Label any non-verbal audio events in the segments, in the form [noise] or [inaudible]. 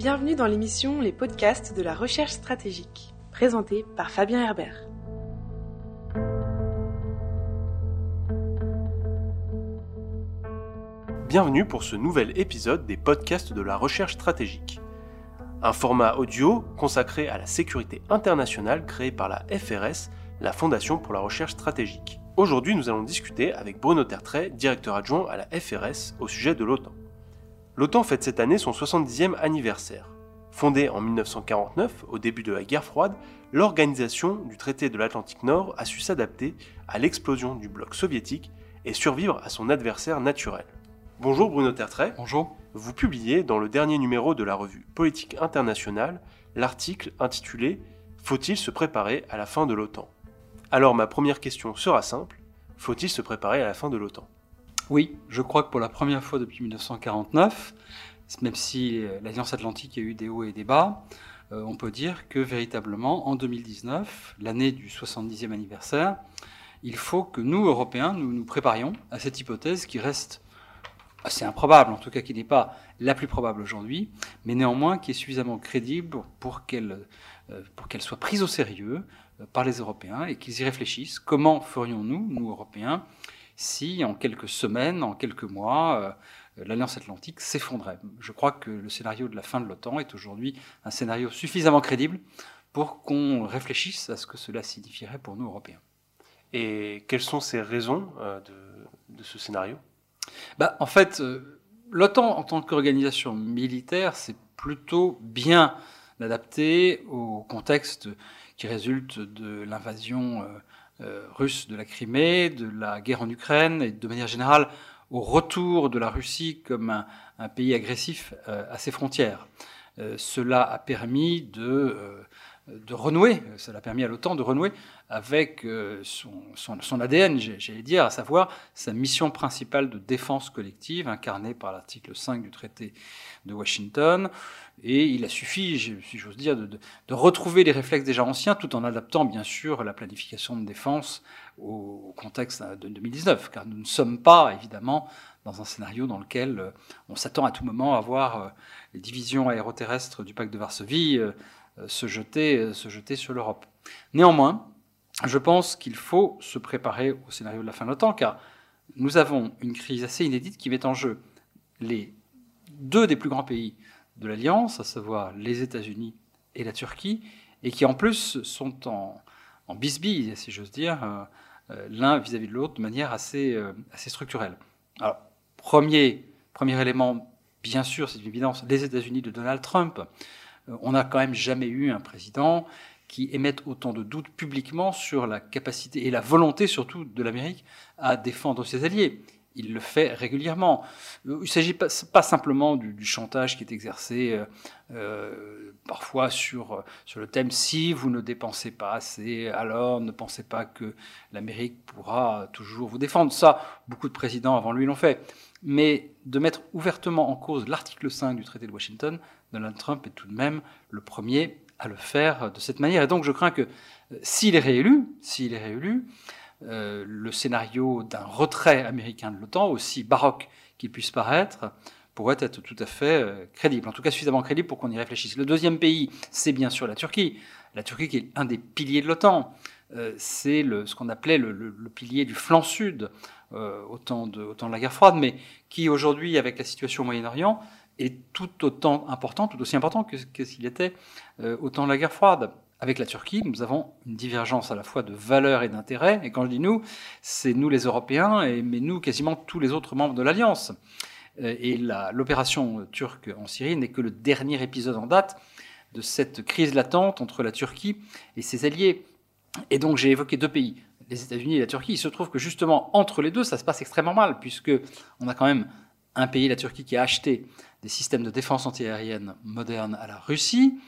Bienvenue dans l'émission Les podcasts de la recherche stratégique, présentée par Fabien Herbert. Bienvenue pour ce nouvel épisode des podcasts de la recherche stratégique. Un format audio consacré à la sécurité internationale créé par la FRS, la Fondation pour la recherche stratégique. Aujourd'hui, nous allons discuter avec Bruno Tertrais, directeur adjoint à la FRS, au sujet de l'OTAN. L'OTAN fête cette année son 70e anniversaire. Fondée en 1949, au début de la guerre froide, l'organisation du traité de l'Atlantique Nord a su s'adapter à l'explosion du bloc soviétique et survivre à son adversaire naturel. Bonjour Bruno Tertrais. Bonjour. Vous publiez dans le dernier numéro de la revue Politique internationale l'article intitulé Faut-il se préparer à la fin de l'OTAN? Alors ma première question sera simple. Faut-il se préparer à la fin de l'OTAN? Oui, je crois que pour la première fois depuis 1949, même si l'Alliance Atlantique a eu des hauts et des bas, euh, on peut dire que véritablement en 2019, l'année du 70e anniversaire, il faut que nous, Européens, nous nous préparions à cette hypothèse qui reste assez improbable, en tout cas qui n'est pas la plus probable aujourd'hui, mais néanmoins qui est suffisamment crédible pour qu'elle euh, pour qu'elle soit prise au sérieux euh, par les Européens et qu'ils y réfléchissent. Comment ferions-nous, nous Européens, si en quelques semaines, en quelques mois, euh, l'Alliance Atlantique s'effondrait Je crois que le scénario de la fin de l'OTAN est aujourd'hui un scénario suffisamment crédible pour qu'on réfléchisse à ce que cela signifierait pour nous Européens. Et quelles sont ces raisons de, de ce scénario? Bah, En fait, euh, l'OTAN en tant qu'organisation militaire, c'est plutôt bien adapté au contexte qui résulte de l'invasion euh, euh, russe de la Crimée, de la guerre en Ukraine et de manière générale au retour de la Russie comme un, un pays agressif à ses frontières. cela a permis de de renouer, ça l'a permis à l'OTAN de renouer avec euh, son, ADN, j'allais dire, à savoir sa mission principale de défense collective, incarnée par l'article 5 du traité de Washington. Et il a suffi, si j'ose dire, de, de, retrouver les réflexes déjà anciens, tout en adaptant bien sûr la planification de défense au, contexte de 2019, car nous ne sommes pas, évidemment, dans un scénario dans lequel euh, on s'attend à tout moment à voir euh, les divisions aéroterrestres du pacte de Varsovie euh, se jeter, euh, se jeter sur l'Europe. Néanmoins, je pense qu'il faut se préparer au scénario de la fin de l'OTAN, car nous avons une crise assez inédite qui met en jeu les deux des plus grands pays de l'Alliance, à savoir les États-Unis et la Turquie, et qui en plus sont en, en bisbille, si j'ose dire, euh, l'un vis-à-vis de l'autre de manière assez, assez structurelle. Alors, premier, premier élément, bien sûr, c'est une évidence, les États-Unis de Donald Trump euh, on n'a quand même jamais eu un président qui émette autant de doutes publiquement sur la capacité et la volonté surtout de l'Amérique à défendre ses alliés. Il le fait régulièrement. Euh, il ne s'agit pas, simplement du, chantage qui est exercé euh, parfois sur, sur le thème si vous ne dépensez pas assez, alors ne pensez pas que l'Amérique pourra toujours vous défendre. Ça, beaucoup de présidents avant lui l'ont fait. Mais de mettre ouvertement en cause l'article 5 du traité de Washington, Donald Trump est tout de même le premier à le faire de cette manière. Et donc je crains que euh, s'il est réélu, s'il est réélu, euh, le scénario d'un retrait américain de l'OTAN, aussi baroque qu'il puisse paraître, pourrait être tout à fait euh, crédible, en tout cas suffisamment crédible pour qu'on y réfléchisse. Le deuxième pays, c'est bien sûr la Turquie. La Turquie qui est un des piliers de l'OTAN. c'est ce qu'on appelait le, pilier du flanc sud au, temps de, au temps de la guerre froide, mais qui aujourd'hui, avec la situation au Moyen-Orient, est tout autant important, tout aussi important que, s'il était euh, au temps de la guerre froide. Avec la Turquie, nous avons une divergence à la fois de valeurs et d'intérêts. Et quand je dis nous, c'est nous les Européens, et, mais nous quasiment tous les autres membres de l'Alliance. Euh, et l'opération turque en Syrie n'est que le dernier épisode en date de cette crise latente entre la Turquie et ses alliés. Et donc j'ai évoqué deux pays, les États-Unis et la Turquie. Il se trouve que justement entre les deux, ça se passe extrêmement mal, puisque on a quand même un pays, la Turquie, qui a acheté des systèmes de défense antiaérienne modernes à la Russie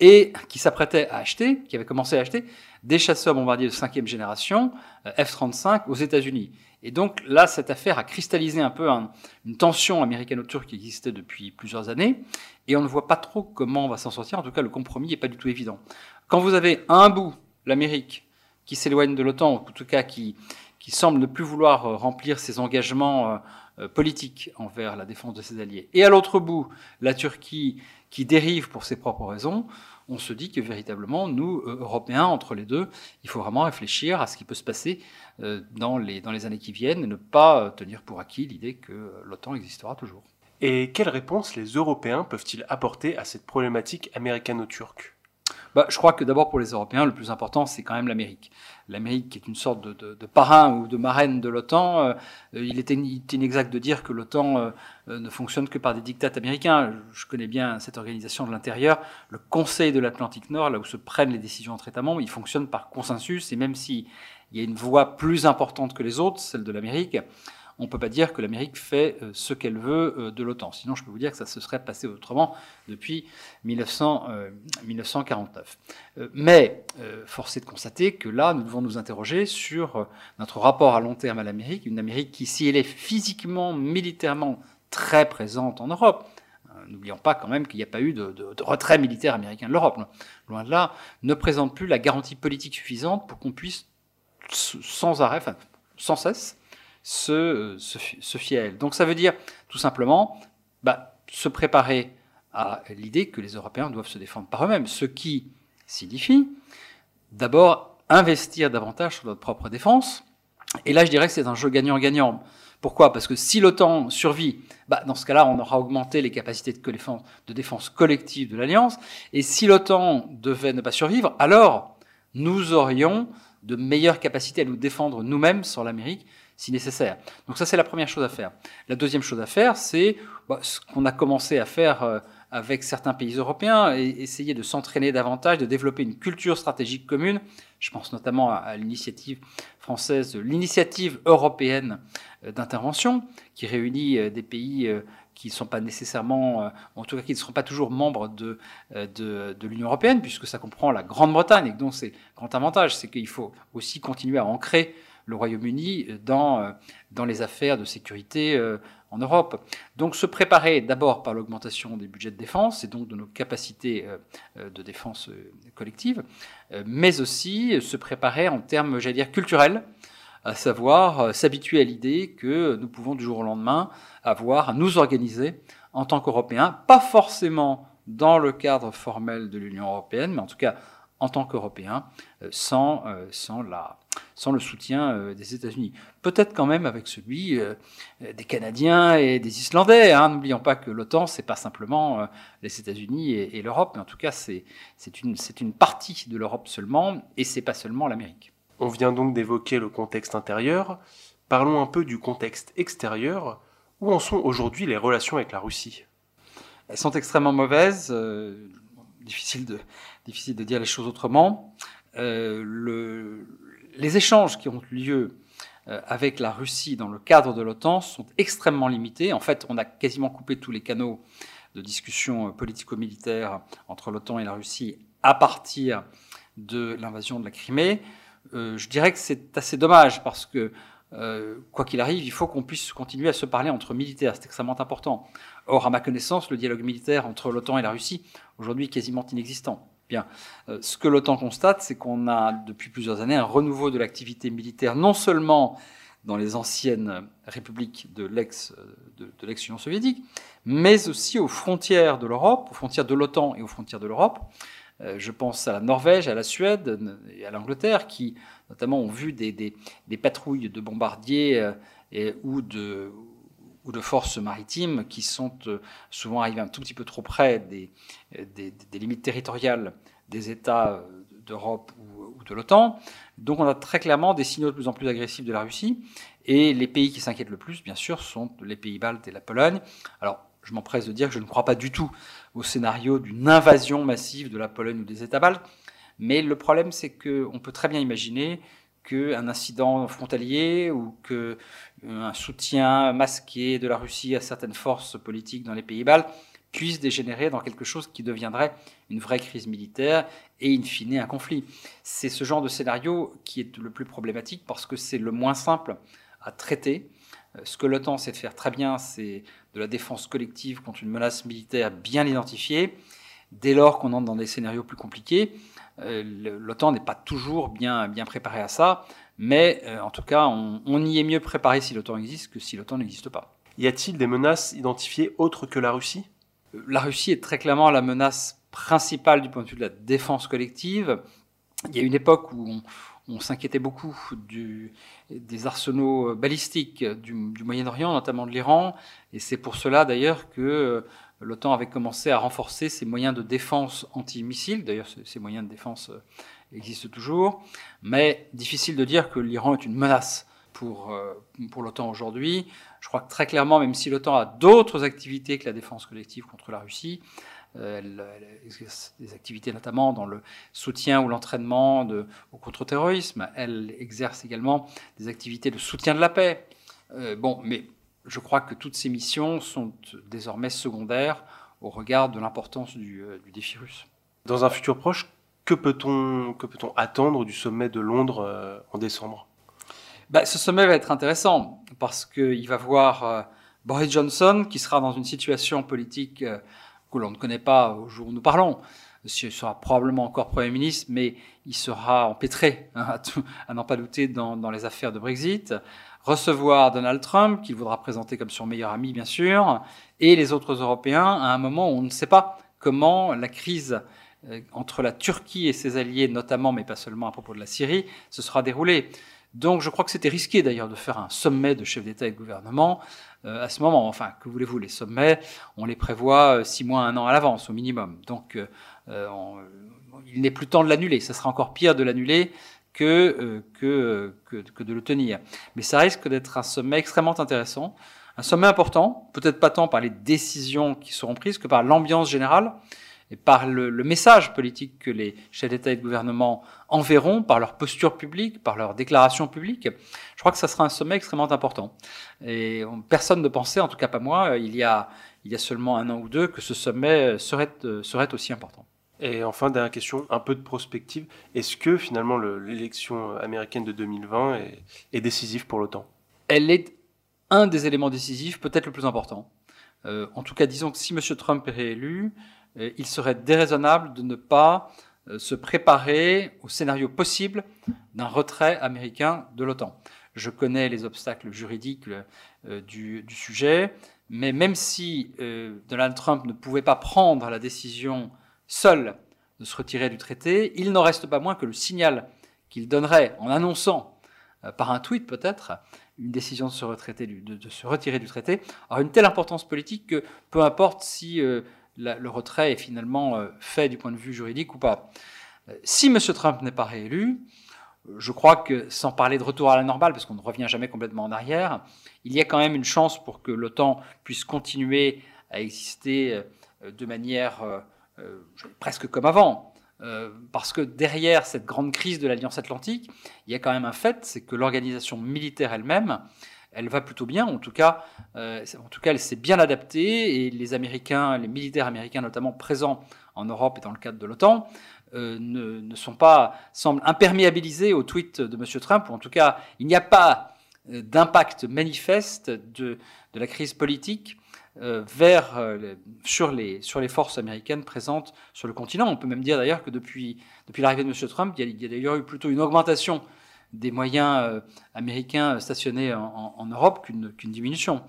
et qui s'apprêtait à acheter, qui avait commencé à acheter, des chasseurs bombardiers de cinquième génération, euh, F-35, aux États-Unis. Et donc là, cette affaire a cristallisé un peu une tension américano-turque qui existait depuis plusieurs années, et on ne voit pas trop comment on va s'en sortir. En tout cas, le compromis n'est pas du tout évident. Quand vous avez un bout, l'Amérique, qui s'éloigne de l'OTAN, ou en tout cas qui, qui semble ne plus vouloir euh, remplir ses engagements euh, politique envers la défense de ses alliés, et à l'autre bout, la Turquie qui dérive pour ses propres raisons, on se dit que véritablement, nous, Européens, entre les deux, il faut vraiment réfléchir à ce qui peut se passer dans les, dans les années qui viennent et ne pas tenir pour acquis l'idée que l'OTAN existera toujours. Et quelles réponses les Européens peuvent-ils apporter à cette problématique américano-turque? Bah, je crois que d'abord pour les Européens, le plus important, c'est quand même l'Amérique. L'Amérique qui est une sorte de, parrain ou de marraine de l'OTAN. Euh, il, était, inexact de dire que l'OTAN euh, ne fonctionne que par des dictats américains. Je connais bien cette organisation de l'intérieur. Le Conseil de l'Atlantique Nord, là où se prennent les décisions entre États membres, il fonctionne par consensus. Et même s'il y a une voix plus importante que les autres, celle de l'Amérique, on ne peut pas dire que l'Amérique fait euh, ce qu'elle veut euh, de l'OTAN. Sinon, je peux vous dire que ça se serait passé autrement depuis 1949. Euh, mais force est de constater que là, nous devons nous interroger sur notre rapport à long terme à l'Amérique, une Amérique qui, si elle est physiquement, militairement très présente en Europe, N'oublions pas quand même qu'il n'y a pas eu de, retrait militaire américain de l'Europe. Loin de là, ne présente plus la garantie politique suffisante pour qu'on puisse sans arrêt, enfin, sans cesse, se, se, fier à elle. Donc ça veut dire tout simplement bah, se préparer à l'idée que les Européens doivent se défendre par eux-mêmes, ce qui signifie d'abord investir davantage sur notre propre défense. Et là, je dirais que c'est un jeu gagnant-gagnant. Pourquoi? Parce que si l'OTAN survit, bah, dans ce cas-là, on aura augmenté les capacités de défense, collective de l'Alliance. Et si l'OTAN devait ne pas survivre, alors nous aurions de meilleures capacités à nous défendre nous-mêmes sur l'Amérique si nécessaire. Donc ça, c'est la première chose à faire. La deuxième chose à faire, c'est bah, ce qu'on a commencé à faire euh, avec certains pays européens, et essayer de s'entraîner davantage, de développer une culture stratégique commune. Je pense notamment à, l'initiative française, l'initiative européenne euh, d'intervention, qui réunit euh, des pays qui ne sont pas nécessairement, en tout cas qui ne seront pas toujours membres de, l'Union européenne, puisque ça comprend la Grande-Bretagne, et donc c'est grand avantage, c'est qu'il faut aussi continuer à ancrer le Royaume-Uni dans, euh, dans les affaires de sécurité euh, en Europe. Donc se préparer d'abord par l'augmentation des budgets de défense et donc de nos capacités euh, de défense collective, mais aussi se préparer en termes, j'allais dire, culturels, à savoir s'habituer à l'idée que nous pouvons du jour au lendemain avoir à nous organiser en tant qu'Européens, pas forcément dans le cadre formel de l'Union européenne, mais en tout cas en tant qu'Européens, sans, sans la, sans le soutien euh, des États-Unis. Peut-être quand même avec celui euh, des Canadiens et des Islandais. Hein. N'oublions pas que l'OTAN, c'est pas simplement euh, les États-Unis et, l'Europe, mais en tout cas, c'est une, une partie de l'Europe seulement, et c'est pas seulement l'Amérique. On vient donc d'évoquer le contexte intérieur. Parlons un peu du contexte extérieur. Où en sont aujourd'hui les relations avec la Russie? Elles sont extrêmement mauvaises. difficile, de, difficile de dire les choses autrement. le, les échanges qui ont lieu euh, avec la Russie dans le cadre de l'OTAN sont extrêmement limités. En fait, on a quasiment coupé tous les canaux de discussion euh, politico-militaire entre l'OTAN et la Russie à partir de l'invasion de la Crimée. Euh, je dirais que c'est assez dommage parce que, quoi qu'il arrive, il faut qu'on puisse continuer à se parler entre militaires. C'est extrêmement important. Or, à ma connaissance, le dialogue militaire entre l'OTAN et la Russie, aujourd'hui, est quasiment inexistant. Euh, ce que l'OTAN constate, c'est qu'on a depuis plusieurs années un renouveau de l'activité militaire, non seulement dans les anciennes républiques de l'ex-Union soviétique, mais aussi aux frontières de l'Europe, aux frontières de l'OTAN et aux frontières de l'Europe. Euh, je pense à la Norvège, à la Suède et à l'Angleterre, qui notamment ont vu des, patrouilles de bombardiers euh, ou de, ou de forces maritimes qui sont euh, souvent arrivées un tout petit peu trop près des, des, limites territoriales des États euh, d'Europe ou, de l'OTAN. Donc on a très clairement des signaux de plus en plus agressifs de la Russie. Et les pays qui s'inquiètent le plus, bien sûr, sont les pays baltes et la Pologne. Alors, je m'empresse de dire que je ne crois pas du tout au scénario d'une invasion massive de la Pologne ou des États baltes. Mais le problème, c'est qu'on peut très bien imaginer qu'un incident frontalier ou qu'un euh, soutien masqué de la Russie à certaines forces politiques dans les pays baltes puisse dégénérer dans quelque chose qui deviendrait une vraie crise militaire et in fine un conflit. C'est ce genre de scénario qui est le plus problématique parce que c'est le moins simple à traiter. Euh, ce que l'OTAN sait faire très bien, c'est de la défense collective contre une menace militaire bien identifiée. Dès lors qu'on entre dans des scénarios plus compliqués, l'OTAN n'est pas toujours bien, bien préparé à ça, mais euh, en tout cas, on, y est mieux préparé si l'OTAN existe que si l'OTAN n'existe pas. Y a-t-il des menaces identifiées autres que la Russie? La Russie est très clairement la menace principale du point de vue de la défense collective. Il y a une époque où on, s'inquiétait beaucoup du, des arsenaux balistiques du, Moyen-Orient, notamment de l'Iran, et c'est pour cela d'ailleurs que euh, l'OTAN avait commencé à renforcer ses moyens de défense anti-missiles. D'ailleurs, ces moyens de défense euh, existent toujours, mais difficile de dire que l'Iran est une menace pour, euh, pour l'OTAN aujourd'hui. Je crois que très clairement, même si l'OTAN a d'autres activités que la défense collective contre la Russie, euh, elle, exerce des activités notamment dans le soutien ou l'entraînement au contre-terrorisme. Elle exerce également des activités de soutien de la paix. Bon, mais je crois que toutes ces missions sont désormais secondaires au regard de l'importance du, euh, défi russe. Dans un futur proche, que peut-on peut attendre du sommet de Londres en décembre? Bah, Ce sommet va être intéressant parce qu'il va voir Boris Johnson qui sera dans une situation politique que l'on ne connaît pas au jour où nous parlons. Il sera probablement encore Premier ministre, mais il sera empêtré, hein, à, n'en pas douter, dans, les affaires de Brexit. Recevoir Donald Trump, qu'il voudra présenter comme son meilleur ami, bien sûr, et les autres Européens, à un moment où on ne sait pas comment la crise euh, entre la Turquie et ses alliés, notamment, mais pas seulement à propos de la Syrie, se sera déroulée. Donc je crois que c'était risqué d'ailleurs de faire un sommet de chefs d'État et de gouvernement euh, à ce moment. Enfin, que voulez-vous, les sommets, on les prévoit euh, six mois, un an à l'avance au minimum. Donc il n'est plus temps de l'annuler. Ça sera encore pire de l'annuler que, que, que, de le tenir. Mais ça risque d'être un sommet extrêmement intéressant, un sommet important, peut-être pas tant par les décisions qui seront prises que par l'ambiance générale et par le, message politique que les chefs d'État et de gouvernement enverront, par leur posture publique, par leur déclaration publique, je crois que ça sera un sommet extrêmement important. Et personne ne pensait, en tout cas pas moi, il y a, il y a seulement un an ou deux, que ce sommet serait, serait aussi important. Et enfin, dernière question, un peu de prospective. Est-ce que finalement l'élection américaine de 2020 est, décisive pour l'OTAN? Elle est un des éléments décisifs, peut-être le plus important. Euh, en tout cas, disons que si M. Trump est réélu, euh, il serait déraisonnable de ne pas euh, se préparer au scénario possible d'un retrait américain de l'OTAN. Je connais les obstacles juridiques euh, du, sujet, mais même si Donald Trump ne pouvait pas prendre la décision seul de se retirer du traité, il n'en reste pas moins que le signal qu'il donnerait en annonçant, par un tweet peut-être, une décision de se, retirer du traité, aura une telle importance politique que peu importe si le retrait est finalement euh, fait du point de vue juridique ou pas. Euh, si M. Trump n'est pas réélu, je crois que, sans parler de retour à la normale, parce qu'on ne revient jamais complètement en arrière, il y a quand même une chance pour que l'OTAN puisse continuer à exister euh, de manière presque comme avant. parce que derrière cette grande crise de l'Alliance Atlantique, il y a quand même un fait, c'est que l'organisation militaire elle-même elle va plutôt bien. En tout cas, euh, en tout cas, elle s'est bien adaptée et les Américains, les militaires américains notamment présents en Europe et dans le cadre de l'OTAN, euh, ne, sont pas semblent imperméabilisés aux tweets de M. Trump. Ou en tout cas, il n'y a pas euh, d'impact manifeste de, de, la crise politique vers sur les sur les forces américaines présentes sur le continent. On peut même dire d'ailleurs que depuis depuis l'arrivée de M. Trump, il y a, d'ailleurs eu plutôt une augmentation des moyens euh, américains stationnés en, Europe qu'une diminution.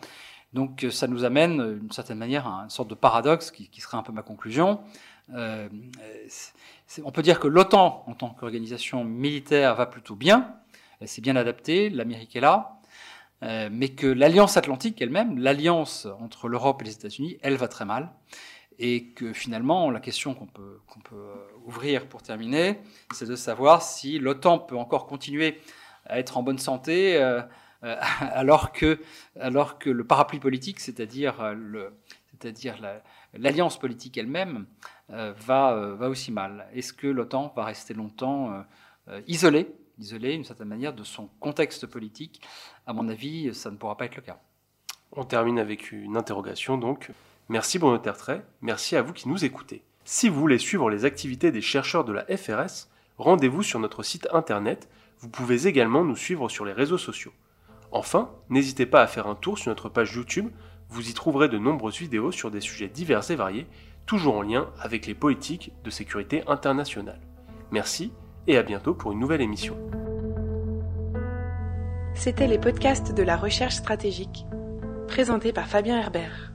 Donc euh, ça nous amène d'une certaine manière à une sorte de paradoxe qui, serait un peu ma conclusion. Euh, on peut dire que l'OTAN en tant qu'organisation militaire va plutôt bien, elle s'est bien adaptée, l'Amérique est là, mais que l'Alliance Atlantique elle-même, l'alliance entre l'Europe et les États-Unis, elle va très mal et que finalement, la question qu'on peut, peut euh, ouvrir pour terminer, c'est de savoir si l'OTAN peut encore continuer à être en bonne santé euh, euh, [laughs] alors, que, alors que le parapluie politique, c'est-à-dire, c'est-à-dire l'alliance politique elle-même, va, va aussi mal. Est-ce que l'OTAN va rester longtemps isolée, isolée d'une certaine manière de son contexte politique À mon avis, ça ne pourra pas être le cas. On termine avec une interrogation donc. Merci Bruno Tertrais, merci à vous qui nous écoutez. Si vous voulez suivre les activités des chercheurs de la FRS, rendez-vous sur notre site internet, vous pouvez également nous suivre sur les réseaux sociaux. Enfin, n'hésitez pas à faire un tour sur notre page YouTube, vous y trouverez de nombreuses vidéos sur des sujets divers et variés, toujours en lien avec les politiques de sécurité internationale. Merci et à bientôt pour une nouvelle émission. C'était les podcasts de la recherche stratégique présenté par Fabien Herbert.